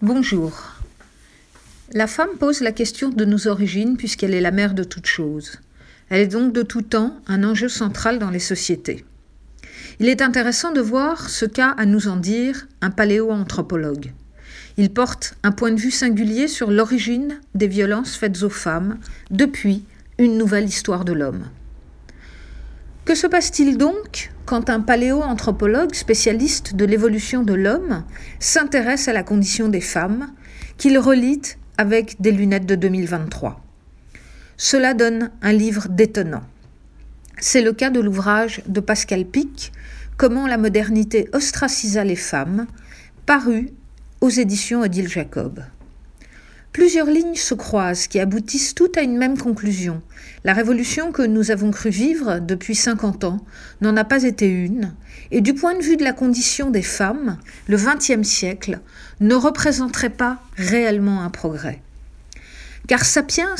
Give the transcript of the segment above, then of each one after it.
Bonjour. La femme pose la question de nos origines puisqu'elle est la mère de toutes choses. Elle est donc de tout temps un enjeu central dans les sociétés. Il est intéressant de voir ce qu'a à nous en dire un paléoanthropologue. Il porte un point de vue singulier sur l'origine des violences faites aux femmes depuis une nouvelle histoire de l'homme. Que se passe-t-il donc quand un paléoanthropologue spécialiste de l'évolution de l'homme s'intéresse à la condition des femmes, qu'il relit avec des lunettes de 2023 Cela donne un livre détonnant. C'est le cas de l'ouvrage de Pascal Pic, Comment la modernité ostracisa les femmes, paru aux éditions Odile Jacob. Plusieurs lignes se croisent qui aboutissent toutes à une même conclusion. La révolution que nous avons cru vivre depuis 50 ans n'en a pas été une, et du point de vue de la condition des femmes, le XXe siècle ne représenterait pas réellement un progrès. Car Sapiens,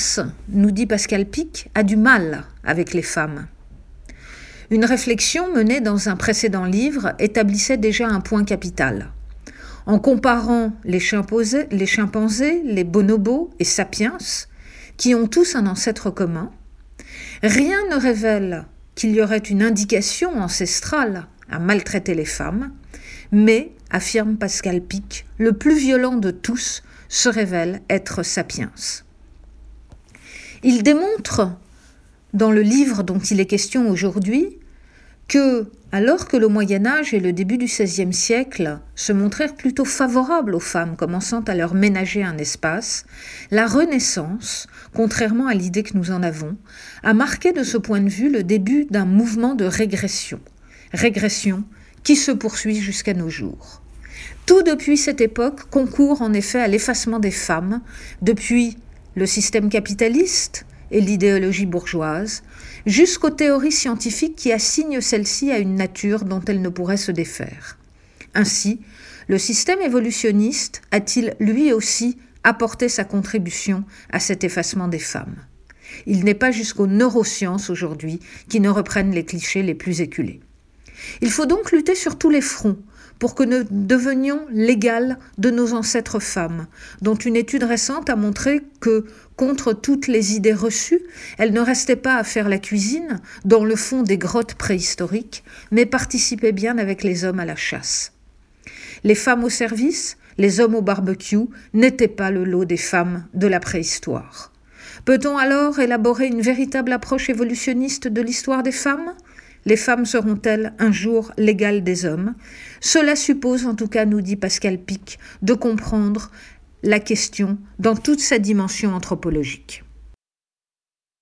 nous dit Pascal Pic, a du mal avec les femmes. Une réflexion menée dans un précédent livre établissait déjà un point capital. En comparant les chimpanzés, les, bonobos et sapiens, qui ont tous un ancêtre commun, rien ne révèle qu'il y aurait une indication ancestrale à maltraiter les femmes, mais, affirme Pascal Pic, le plus violent de tous se révèle être sapiens. Il démontre, dans le livre dont il est question aujourd'hui, que, alors que le Moyen Âge et le début du XVIe siècle se montrèrent plutôt favorables aux femmes commençant à leur ménager un espace, la Renaissance, contrairement à l'idée que nous en avons, a marqué de ce point de vue le début d'un mouvement de régression, régression qui se poursuit jusqu'à nos jours. Tout depuis cette époque concourt en effet à l'effacement des femmes, depuis le système capitaliste, et l'idéologie bourgeoise, jusqu'aux théories scientifiques qui assignent celle-ci à une nature dont elle ne pourrait se défaire. Ainsi, le système évolutionniste a-t-il lui aussi apporté sa contribution à cet effacement des femmes Il n'est pas jusqu'aux neurosciences aujourd'hui qui ne reprennent les clichés les plus éculés. Il faut donc lutter sur tous les fronts pour que nous devenions l'égale de nos ancêtres femmes, dont une étude récente a montré que, contre toutes les idées reçues, elles ne restaient pas à faire la cuisine dans le fond des grottes préhistoriques, mais participaient bien avec les hommes à la chasse. Les femmes au service, les hommes au barbecue n'étaient pas le lot des femmes de la préhistoire. Peut-on alors élaborer une véritable approche évolutionniste de l'histoire des femmes? Les femmes seront-elles un jour l'égale des hommes? Cela suppose, en tout cas, nous dit Pascal Pic, de comprendre la question dans toute sa dimension anthropologique.